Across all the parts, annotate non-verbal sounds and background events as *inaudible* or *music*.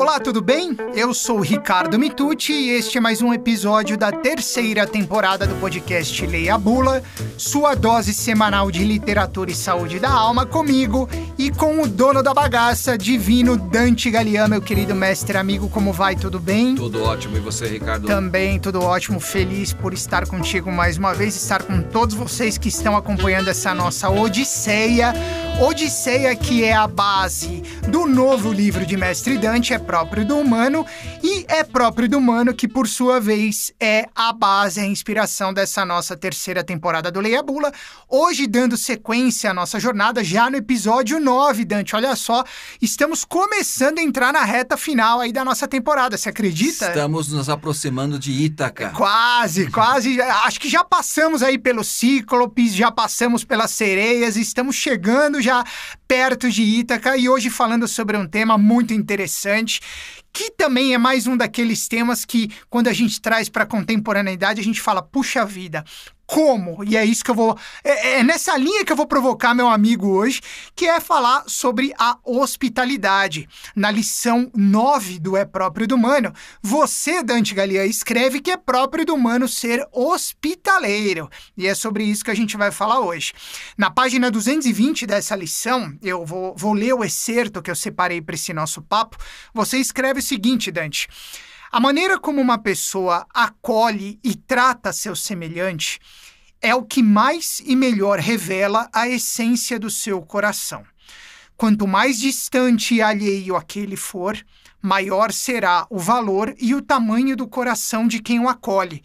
Olá, tudo bem? Eu sou o Ricardo Mitucci e este é mais um episódio da terceira temporada do podcast Leia a Bula, sua dose semanal de literatura e saúde da alma comigo e com o dono da bagaça, divino Dante Galeano, meu querido mestre amigo, como vai? Tudo bem? Tudo ótimo. E você, Ricardo? Também, tudo ótimo. Feliz por estar contigo mais uma vez, estar com todos vocês que estão acompanhando essa nossa odisseia. Odisseia que é a base do novo livro de Mestre Dante, é próprio do humano, e é próprio do humano que, por sua vez, é a base, a inspiração dessa nossa terceira temporada do Leia Bula. Hoje, dando sequência à nossa jornada, já no episódio 9, Dante, olha só, estamos começando a entrar na reta final aí da nossa temporada, você acredita? Estamos nos aproximando de Ítaca. Quase, quase. Acho que já passamos aí pelos cíclopes, já passamos pelas sereias, estamos chegando já perto de Ítaca e hoje falando sobre um tema muito interessante que também é mais um daqueles temas que, quando a gente traz para a contemporaneidade, a gente fala, puxa vida, como? E é isso que eu vou. É, é, nessa linha que eu vou provocar meu amigo hoje, que é falar sobre a hospitalidade. Na lição 9 do É Próprio do Humano, você, Dante Galia, escreve que é próprio do humano ser hospitaleiro. E é sobre isso que a gente vai falar hoje. Na página 220 dessa lição, eu vou, vou ler o excerto que eu separei para esse nosso papo. Você escreve o seguinte, Dante. A maneira como uma pessoa acolhe e trata seu semelhante é o que mais e melhor revela a essência do seu coração. Quanto mais distante e alheio aquele for, maior será o valor e o tamanho do coração de quem o acolhe,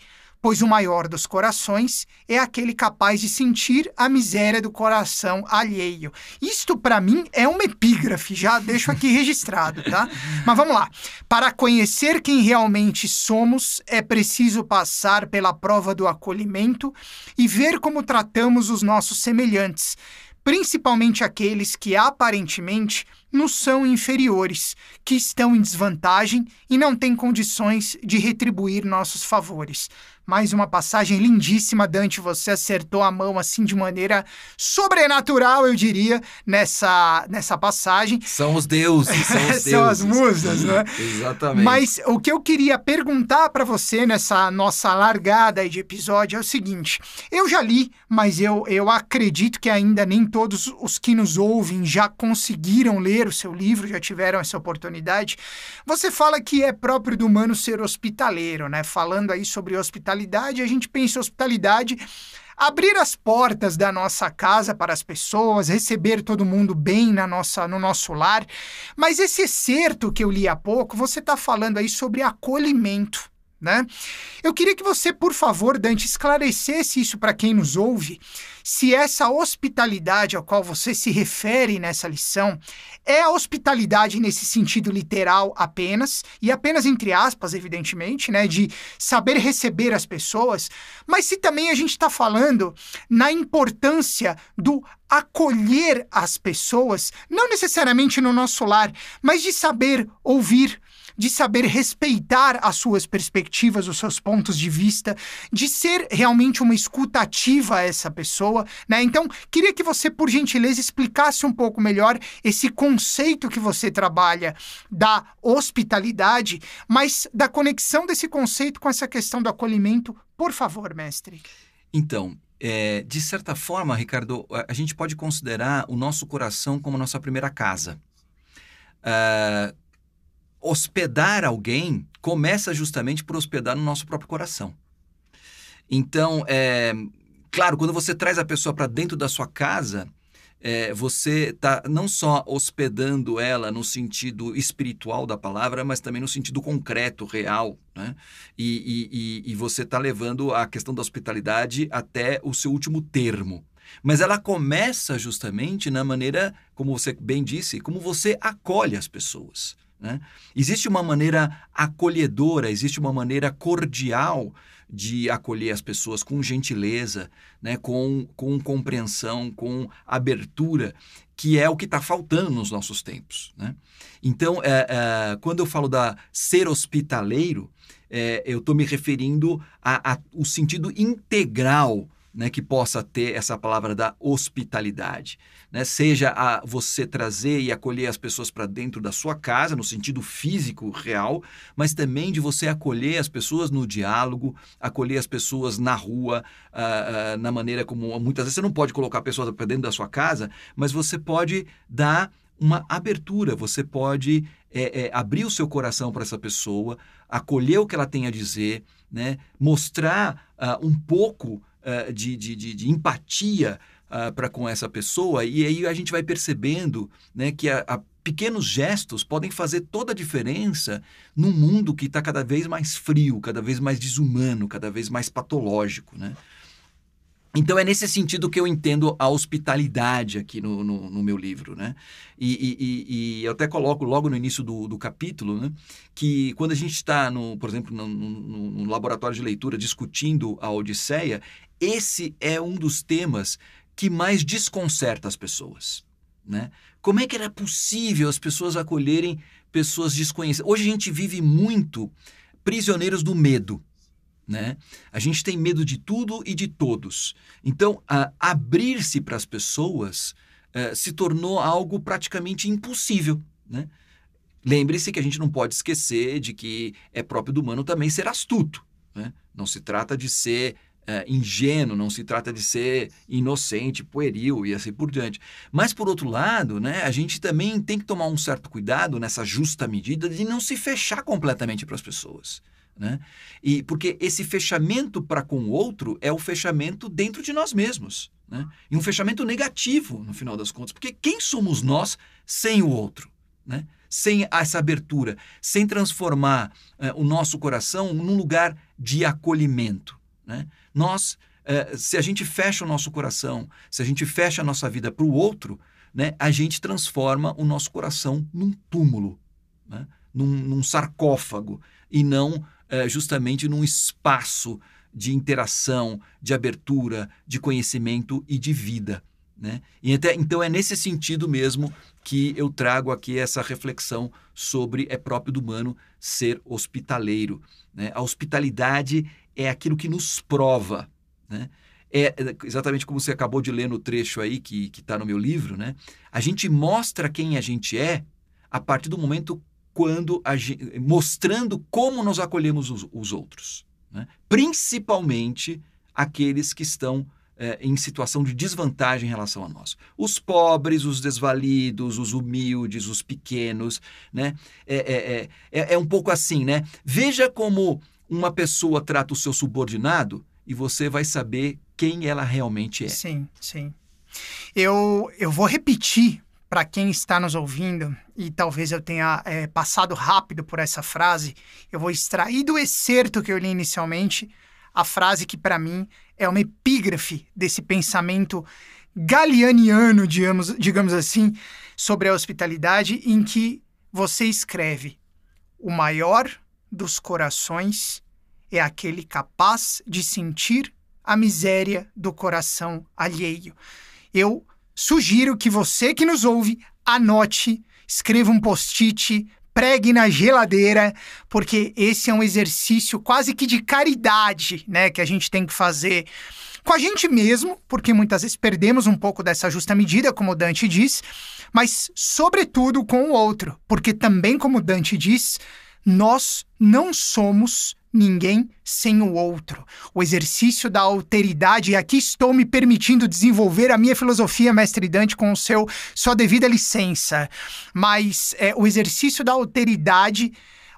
pois o maior dos corações é aquele capaz de sentir a miséria do coração alheio. Isto, para mim, é uma epígrafe, já deixo aqui *laughs* registrado, tá? Mas vamos lá. Para conhecer quem realmente somos, é preciso passar pela prova do acolhimento e ver como tratamos os nossos semelhantes, principalmente aqueles que aparentemente nos são inferiores, que estão em desvantagem e não têm condições de retribuir nossos favores. Mais uma passagem lindíssima, Dante. Você acertou a mão assim de maneira sobrenatural, eu diria, nessa, nessa passagem. São os deuses, são os deuses. *laughs* são as musas, né? *laughs* Exatamente. Mas o que eu queria perguntar para você nessa nossa largada de episódio é o seguinte: eu já li, mas eu, eu acredito que ainda nem todos os que nos ouvem já conseguiram ler o seu livro, já tiveram essa oportunidade. Você fala que é próprio do humano ser hospitaleiro, né? Falando aí sobre hospitalidade hospitalidade, a gente pensa hospitalidade abrir as portas da nossa casa para as pessoas, receber todo mundo bem na nossa, no nosso lar. Mas esse excerto que eu li há pouco, você está falando aí sobre acolhimento. Né? Eu queria que você, por favor, Dante, esclarecesse isso para quem nos ouve, se essa hospitalidade ao qual você se refere nessa lição é a hospitalidade nesse sentido literal apenas, e apenas entre aspas, evidentemente, né, de saber receber as pessoas, mas se também a gente está falando na importância do acolher as pessoas, não necessariamente no nosso lar, mas de saber ouvir, de saber respeitar as suas perspectivas, os seus pontos de vista, de ser realmente uma escutativa a essa pessoa, né? Então, queria que você, por gentileza, explicasse um pouco melhor esse conceito que você trabalha da hospitalidade, mas da conexão desse conceito com essa questão do acolhimento, por favor, mestre. Então, é, de certa forma, Ricardo, a gente pode considerar o nosso coração como nossa primeira casa. Uh, hospedar alguém começa justamente por hospedar no nosso próprio coração. Então, é, claro, quando você traz a pessoa para dentro da sua casa, é, você está não só hospedando ela no sentido espiritual da palavra, mas também no sentido concreto, real. Né? E, e, e você está levando a questão da hospitalidade até o seu último termo. Mas ela começa justamente na maneira, como você bem disse, como você acolhe as pessoas. Né? Existe uma maneira acolhedora, existe uma maneira cordial de acolher as pessoas com gentileza, né? com, com compreensão, com abertura, que é o que está faltando nos nossos tempos. Né? Então, é, é, quando eu falo da ser hospitaleiro, é, eu estou me referindo ao sentido integral né, que possa ter essa palavra da hospitalidade. Né? Seja a você trazer e acolher as pessoas para dentro da sua casa, no sentido físico, real, mas também de você acolher as pessoas no diálogo, acolher as pessoas na rua, uh, uh, na maneira como muitas vezes você não pode colocar pessoas para dentro da sua casa, mas você pode dar uma abertura, você pode é, é, abrir o seu coração para essa pessoa, acolher o que ela tem a dizer, né? mostrar uh, um pouco uh, de, de, de, de, empatia uh, para com essa pessoa, e aí a gente vai percebendo né, que a, a pequenos gestos podem fazer toda a diferença num mundo que está cada vez mais frio, cada vez mais desumano, cada vez mais patológico. Né? Então é nesse sentido que eu entendo a hospitalidade aqui no, no, no meu livro, né? E, e, e, eu até coloco logo no início do, do capítulo, né? Que quando a gente está, por exemplo, no, no, laboratório de leitura discutindo a Odisseia, esse é um dos temas que mais desconcerta as pessoas, né? Como é que era possível as pessoas acolherem pessoas desconhecidas? Hoje a gente vive muito prisioneiros do medo, né? A gente tem medo de tudo e de todos. Então, abrir-se para as pessoas uh, se tornou algo praticamente impossível. Né? Lembre-se que a gente não pode esquecer de que é próprio do humano também ser astuto. Né? Não se trata de ser uh, ingênuo, não se trata de ser inocente, pueril e assim por diante. Mas, por outro lado, né, a gente também tem que tomar um certo cuidado nessa justa medida de não se fechar completamente para as pessoas. Né? E porque esse fechamento para com o outro é o fechamento dentro de nós mesmos. Né? E um fechamento negativo, no final das contas. Porque quem somos nós sem o outro? Né? Sem essa abertura, sem transformar uh, o nosso coração num lugar de acolhimento. Né? Nós, uh, se a gente fecha o nosso coração, se a gente fecha a nossa vida para o outro, né, a gente transforma o nosso coração num túmulo, né? num, num sarcófago, e não é, justamente num espaço de interação, de abertura, de conhecimento e de vida. Né? E até, então é nesse sentido mesmo que eu trago aqui essa reflexão sobre é próprio do humano ser hospitaleiro. Né? A hospitalidade é aquilo que nos prova. Né? É, é exatamente como você acabou de ler no trecho aí que está no meu livro. Né? A gente mostra quem a gente é a partir do momento quando gente, mostrando como nós acolhemos os, os outros, né? principalmente aqueles que estão é, em situação de desvantagem em relação a nós. Os pobres, os desvalidos, os humildes, os pequenos, né? É, é, é, é um pouco assim, né? Veja como uma pessoa trata o seu subordinado e você vai saber quem ela realmente é. Sim, sim. Eu, eu vou repetir para quem está nos ouvindo, e talvez eu tenha é, passado rápido por essa frase, eu vou extrair do excerto que eu li inicialmente a frase que, para mim, é uma epígrafe desse pensamento galianiano, digamos, digamos assim, sobre a hospitalidade, em que você escreve: O maior dos corações é aquele capaz de sentir a miséria do coração alheio. Eu Sugiro que você que nos ouve anote, escreva um post-it, pregue na geladeira, porque esse é um exercício quase que de caridade, né, que a gente tem que fazer com a gente mesmo, porque muitas vezes perdemos um pouco dessa justa medida, como Dante diz, mas sobretudo com o outro, porque também como Dante diz, nós não somos ninguém sem o outro. O exercício da alteridade, e aqui estou me permitindo desenvolver a minha filosofia, mestre Dante, com o seu sua devida licença. Mas é, o exercício da alteridade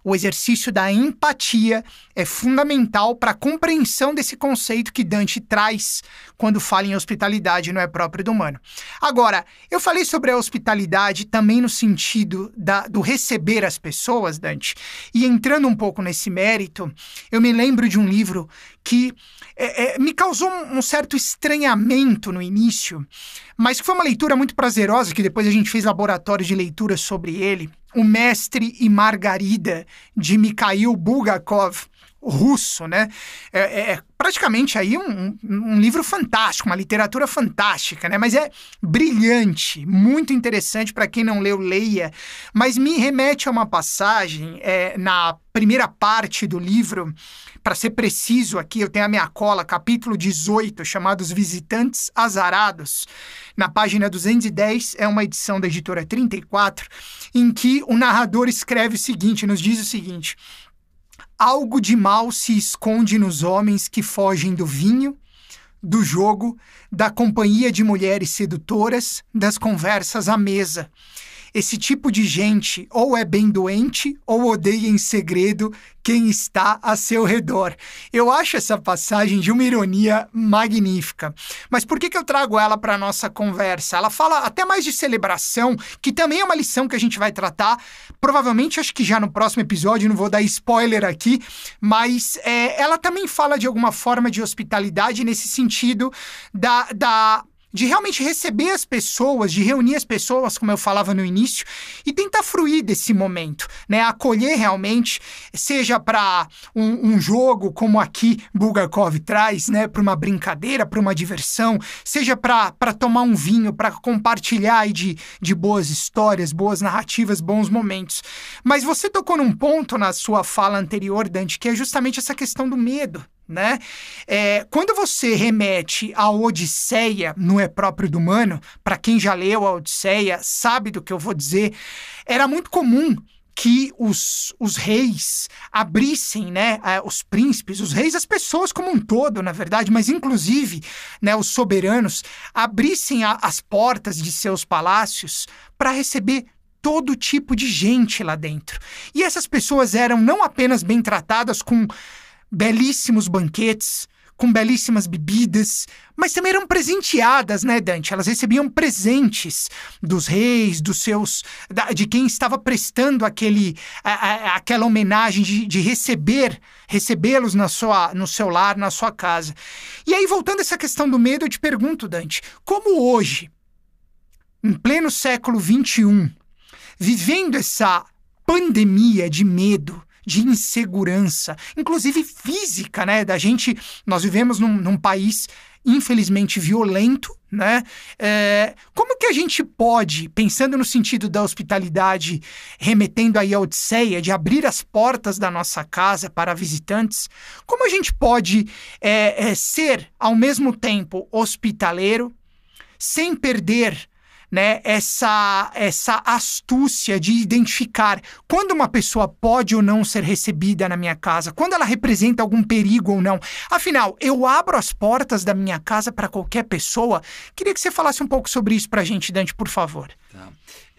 o exercício da empatia é fundamental para a compreensão desse conceito que Dante traz quando fala em hospitalidade, não é próprio do humano. Agora, eu falei sobre a hospitalidade também no sentido da, do receber as pessoas, Dante, e entrando um pouco nesse mérito, eu me lembro de um livro que é, é, me causou um, certo estranhamento no início, mas que foi uma leitura muito prazerosa, que depois a gente fez laboratório de leitura sobre ele, O Mestre e Margarida, de Mikhail Bulgakov, russo, né? É, é, é praticamente aí um, um, livro fantástico, uma literatura fantástica, né? Mas é brilhante, muito interessante para quem não leu, leia. Mas me remete a uma passagem é, na primeira parte do livro, para ser preciso aqui, eu tenho a minha cola, capítulo 18, chamado Os Visitantes Azarados. Na página 210, é uma edição da editora 34, em que o narrador escreve o seguinte, nos diz o seguinte: Algo de mal se esconde nos homens que fogem do vinho, do jogo, da companhia de mulheres sedutoras, das conversas à mesa. Esse tipo de gente ou é bem doente ou odeia em segredo quem está a seu redor. Eu acho essa passagem de uma ironia magnífica. Mas por que, que eu trago ela para nossa conversa? Ela fala até mais de celebração, que também é uma lição que a gente vai tratar. Provavelmente, acho que já no próximo episódio, não vou dar spoiler aqui, mas é, ela também fala de alguma forma de hospitalidade nesse sentido da, da de realmente receber as pessoas, de reunir as pessoas, como eu falava no início, e tentar fruir desse momento, né? Acolher realmente, seja para um, um, jogo, como aqui Bulgakov traz, né? Para uma brincadeira, para uma diversão, seja para tomar um vinho, para compartilhar de, de boas histórias, boas narrativas, bons momentos. Mas você tocou num ponto na sua fala anterior, Dante, que é justamente essa questão do medo, né? É, quando você remete à Odisseia, não é próprio do humano, para quem já leu a Odisseia sabe do que eu vou dizer, era muito comum que os, os reis abrissem, né, os príncipes, os reis, as pessoas como um todo, na verdade, mas inclusive, né, os soberanos, abrissem a, as portas de seus palácios para receber todo tipo de gente lá dentro. E essas pessoas eram não apenas bem tratadas com belíssimos banquetes, com belíssimas bebidas, mas também eram presenteadas, né, Dante? Elas recebiam presentes dos reis, dos seus. Da, de quem estava prestando aquele, a, a, aquela homenagem de, de receber, recebê-los na sua, no seu lar, na sua casa. E aí, voltando a essa questão do medo, eu te pergunto, Dante, como hoje, em pleno século XXI, vivendo essa pandemia de medo, de insegurança, inclusive física, né? Da gente, nós vivemos num, num país infelizmente violento, né? É, como que a gente pode, pensando no sentido da hospitalidade, remetendo aí a Odisseia, de abrir as portas da nossa casa para visitantes, como a gente pode é, é, ser, ao mesmo tempo, hospitaleiro, sem perder né, essa, essa astúcia de identificar quando uma pessoa pode ou não ser recebida na minha casa, quando ela representa algum perigo ou não. Afinal, eu abro as portas da minha casa para qualquer pessoa. Queria que você falasse um pouco sobre isso para a gente, Dante, por favor. Tá.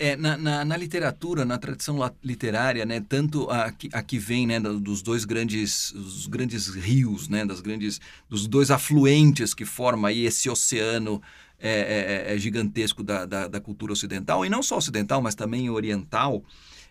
É, na, na, na, literatura, na tradição literária, né, tanto aqui, aqui vem né, dos dois grandes, os grandes rios, né, das grandes, dos dois afluentes que formam aí esse oceano é, é, é, é gigantesco da, da, da, cultura ocidental, e não só ocidental, mas também oriental,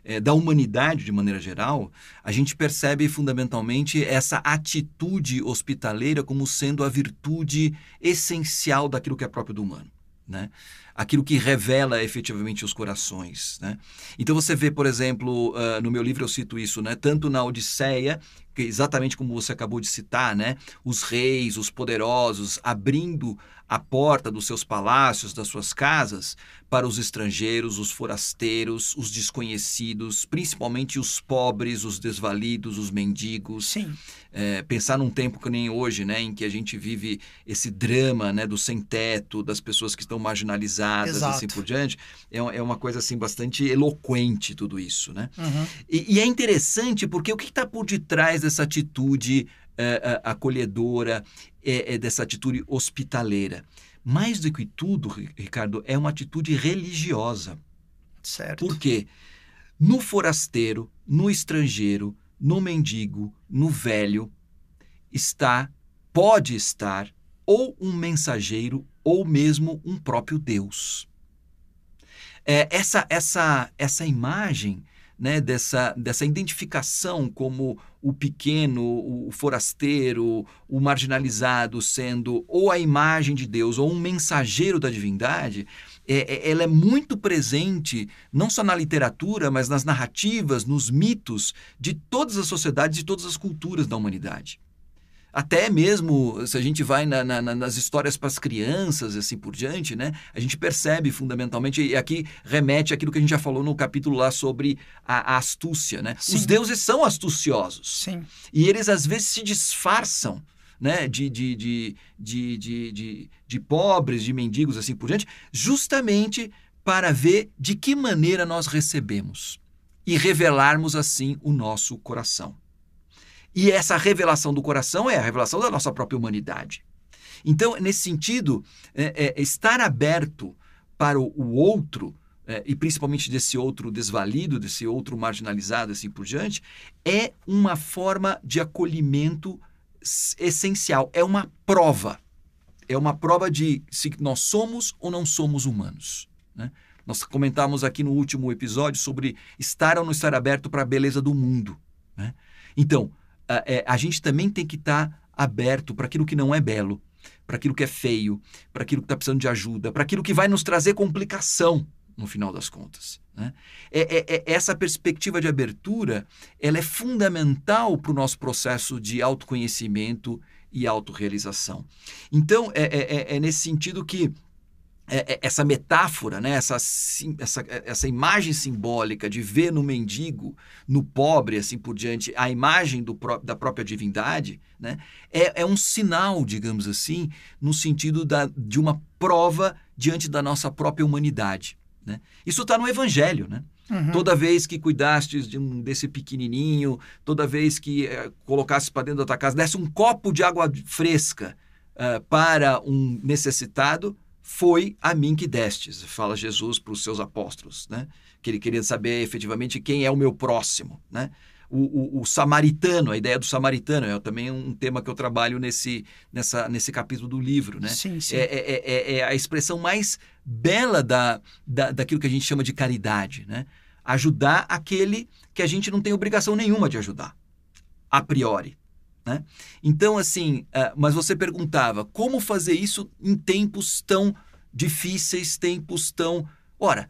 é, da humanidade de maneira geral, a gente percebe fundamentalmente essa atitude hospitaleira como sendo a virtude essencial daquilo que é próprio do humano. Né? Aquilo que revela efetivamente os corações. Né? Então você vê, por exemplo, uh, no meu livro eu cito isso, né? tanto na Odisseia, que exatamente como você acabou de citar, né? os reis, os poderosos, abrindo a porta dos seus palácios, das suas casas, para os estrangeiros, os forasteiros, os desconhecidos, principalmente os pobres, os desvalidos, os mendigos. Sim. É, pensar num tempo que nem hoje, né, em que a gente vive esse drama né, do sem-teto, das pessoas que estão marginalizadas Exato. e assim por diante, é, é uma coisa assim bastante eloquente tudo isso. Né? Uhum. E, e, é interessante porque o que está por detrás dessa atitude é, acolhedora, é, é dessa atitude hospitaleira. Mais do que tudo, Ricardo, é uma atitude religiosa. Certo. Por quê? No forasteiro, no estrangeiro, no mendigo, no velho, está, pode estar, ou um mensageiro, ou mesmo um próprio Deus. É, essa, essa, essa imagem né, dessa, dessa identificação como o pequeno, o forasteiro, o marginalizado sendo ou a imagem de Deus ou um mensageiro da divindade, é, é, ela é muito presente não só na literatura, mas nas narrativas, nos mitos de todas as sociedades e todas as culturas da humanidade. Até mesmo se a gente vai na, na, nas histórias para as crianças e assim por diante, né? A gente percebe fundamentalmente, e aqui remete àquilo que a gente já falou no capítulo lá sobre a, a astúcia, né? Sim. Os deuses são astuciosos. Sim. E eles às vezes se disfarçam né, de, de, de, de, de, de, de pobres, de mendigos, assim por diante, justamente para ver de que maneira nós recebemos e revelarmos assim o nosso coração. E essa revelação do coração é a revelação da nossa própria humanidade. Então, nesse sentido, é, é, estar aberto para o, o outro, é, e principalmente desse outro desvalido, desse outro marginalizado, assim por diante, é uma forma de acolhimento essencial, é uma prova. É uma prova de se nós somos ou não somos humanos. Né? Nós comentamos aqui no último episódio sobre estar ou não estar aberto para a beleza do mundo. Né? Então, a, é, a, gente também tem que estar tá aberto para aquilo que não é belo, para aquilo que é feio, para aquilo que está precisando de ajuda, para aquilo que vai nos trazer complicação no final das contas. Né? É, é, é, essa perspectiva de abertura ela é fundamental para o nosso processo de autoconhecimento e autorrealização. Então, é, é, é, é nesse sentido que essa metáfora, né? essa, essa, essa imagem simbólica de ver no mendigo, no pobre, assim por diante, a imagem do, da própria divindade, né? é, é um sinal, digamos assim, no sentido da, de uma prova diante da nossa própria humanidade. Né? Isso está no Evangelho. Né? Uhum. Toda vez que cuidastes de um, desse pequenininho, toda vez que é, colocasses para dentro da tua casa, desse um copo de água fresca uh, para um necessitado, foi a mim que destes, fala Jesus para os seus apóstolos, né? que ele queria saber efetivamente quem é o meu próximo. Né? o, o, o, samaritano, a ideia do samaritano, é também um tema que eu trabalho nesse, nessa, nesse capítulo do livro. Né? Sim, sim. É, é, é, é a expressão mais bela da, da, daquilo que a gente chama de caridade. Né? Ajudar aquele que a gente não tem obrigação nenhuma de ajudar, a priori. Né? Então, assim, uh, mas você perguntava como fazer isso em tempos tão difíceis, tempos tão. Ora,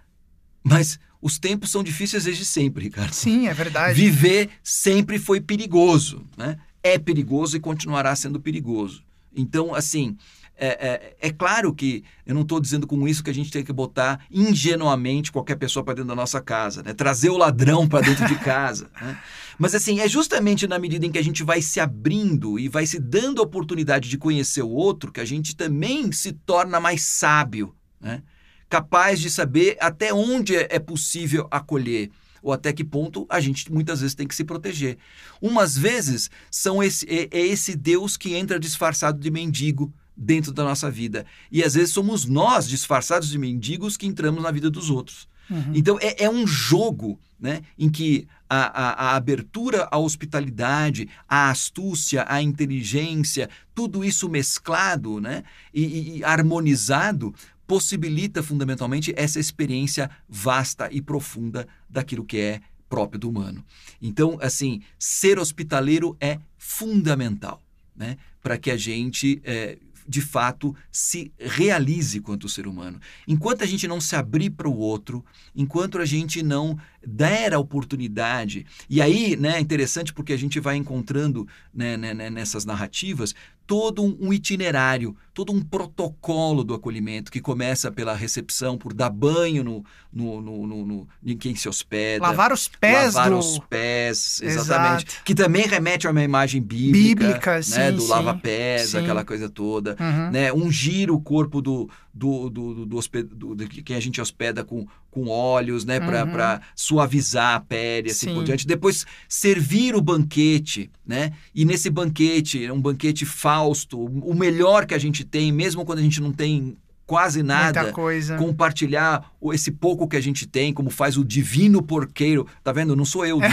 mas os tempos são difíceis desde sempre, Ricardo. Sim, é verdade. Viver sempre foi perigoso, né? É perigoso e continuará sendo perigoso. Então, assim, é, é, é claro que eu não estou dizendo com isso que a gente tem que botar ingenuamente qualquer pessoa para dentro da nossa casa, né? trazer o ladrão para dentro de casa. *laughs* Né? Mas, assim, é justamente na medida em que a gente vai se abrindo e vai se dando a oportunidade de conhecer o outro que a gente também se torna mais sábio. Né? capaz de saber até onde é, é possível acolher ou até que ponto a gente muitas vezes tem que se proteger. Umas vezes são esse, é, é esse Deus que entra disfarçado de mendigo dentro da nossa vida. E às vezes somos nós, disfarçados de mendigos, que entramos na vida dos outros. Uhum. Então é, é, um jogo né, em que a, a, a, abertura à hospitalidade, a astúcia, a inteligência, tudo isso mesclado né, e, e harmonizado possibilita fundamentalmente essa experiência vasta e profunda daquilo que é próprio do humano. Então, assim, ser hospitaleiro é fundamental, né, para que a gente é, de fato se realize quanto ser humano. Enquanto a gente não se abrir para o outro, enquanto a gente não der a oportunidade, e aí né, é interessante porque a gente vai encontrando né, né, né nessas narrativas todo um itinerário, todo um protocolo do acolhimento que começa pela recepção, por dar banho no, no, no, no, no em quem se hospeda. Lavar os pés. Lavar do... os pés, exatamente. Exato. Que também remete a uma imagem bíblica. Bíblica, né, sim, Do lava-pés, aquela coisa toda. Uhum. Né, ungir o corpo do, do, do, do, hosped... do, de quem a gente hospeda com, com óleos, né? Para uhum. suavizar a pele, assim Sim. por diante. Depois, servir o banquete, né? E nesse banquete, um banquete fausto, o melhor que a gente tem, mesmo quando a gente não tem quase nada, compartilhar esse pouco que a gente tem, como faz o divino porqueiro. Tá vendo? Não sou eu. *laughs*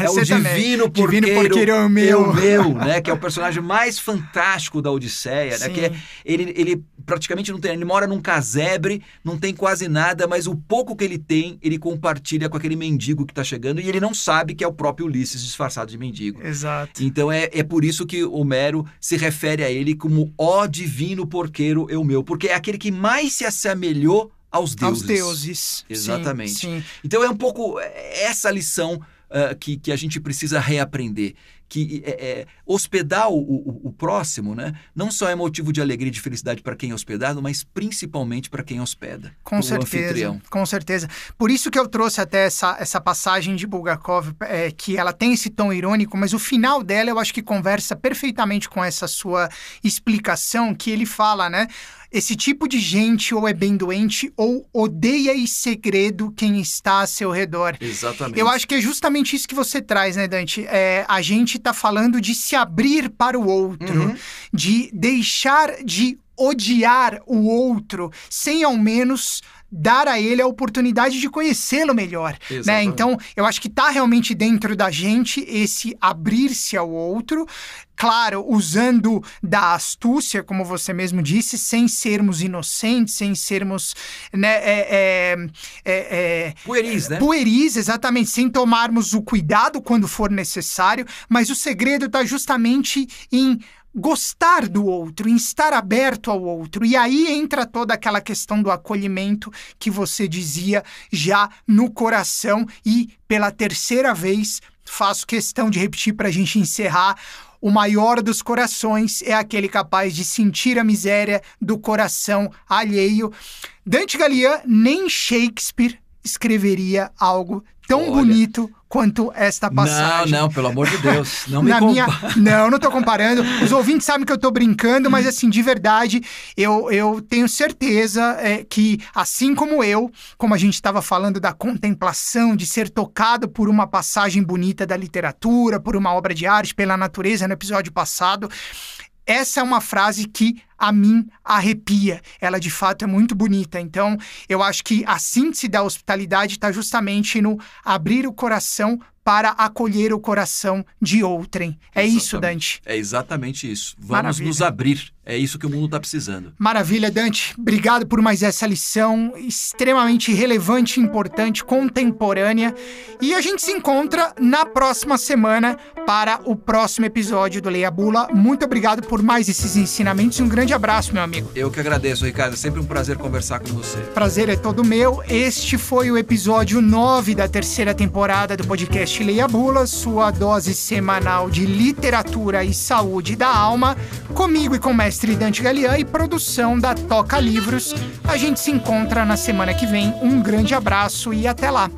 É o divino porqueiro, divino porqueiro é o meu. É meu, né? Que é o personagem mais fantástico da Odisseia, né? Que é, ele, ele praticamente não tem, ele mora num casebre, não tem quase nada, mas o pouco que ele tem, ele compartilha com aquele mendigo que está chegando e ele não sabe que é o próprio Ulisses disfarçado de mendigo. Exato. Então é, é por isso que Homero se refere a ele como ó divino porqueiro é o meu, porque é aquele que mais se assemelhou aos deuses. Aos deuses. Exatamente. Sim, sim. Então é um pouco essa lição uh, que, que a gente precisa reaprender. Que é, é, hospedar o, o, o, próximo né, não só é motivo de alegria e de felicidade para quem é hospedado, mas principalmente para quem hospeda. Com certeza. Anfitrião. Com certeza. Por isso que eu trouxe até essa, essa passagem de Bulgakov, é, que ela tem esse tom irônico, mas o final dela eu acho que conversa perfeitamente com essa sua explicação, que ele fala, né? Esse tipo de gente ou é bem doente ou odeia em segredo quem está a seu redor. Exatamente. Eu acho que é justamente isso que você traz, né, Dante? É, a gente está falando de se abrir para o outro, uhum. de deixar de odiar o outro sem ao menos dar a ele a oportunidade de conhecê-lo melhor, né? Então, eu acho que está realmente dentro da gente esse abrir-se ao outro, claro, usando da astúcia, como você mesmo disse, sem sermos inocentes, sem sermos, né, é, é, é, é pueris, né? Pueris, exatamente, sem tomarmos o cuidado quando for necessário, mas o segredo está justamente em gostar do outro, em estar aberto ao outro. E aí entra toda aquela questão do acolhimento que você dizia já no coração. E pela terceira vez, faço questão de repetir para a gente encerrar. O maior dos corações é aquele capaz de sentir a miséria do coração alheio. Dante Galian, nem Shakespeare escreveria algo tão Olha. bonito quanto esta passagem. Não, não, pelo amor de Deus, não me Na minha... *laughs* Não, não estou comparando. Os ouvintes sabem que eu estou brincando, mas assim, de verdade, eu, eu tenho certeza é, que, assim como eu, como a gente estava falando da contemplação, de ser tocado por uma passagem bonita da literatura, por uma obra de arte, pela natureza no episódio passado, essa é uma frase que a mim arrepia. Ela de fato é muito bonita. Então, eu acho que a síntese da hospitalidade está justamente no abrir o coração para acolher o coração de outrem. É exatamente. isso, Dante. É exatamente isso. Vamos Maravilha. nos abrir. É isso que o mundo está precisando. Maravilha, Dante. Obrigado por mais essa lição extremamente relevante, importante, contemporânea. E a gente se encontra na próxima semana para o próximo episódio do Leia Bula. Muito obrigado por mais esses ensinamentos e um grande abraço, meu amigo. Eu que agradeço, Ricardo. É sempre um prazer conversar com você. Prazer é todo meu. Este foi o episódio 9 da terceira temporada do podcast Leia Bula, sua dose semanal de literatura e saúde da alma, comigo e com o mestre mestre Dante Galian e produção da Toca Livros. A gente se encontra na semana que vem. Um grande abraço e até lá!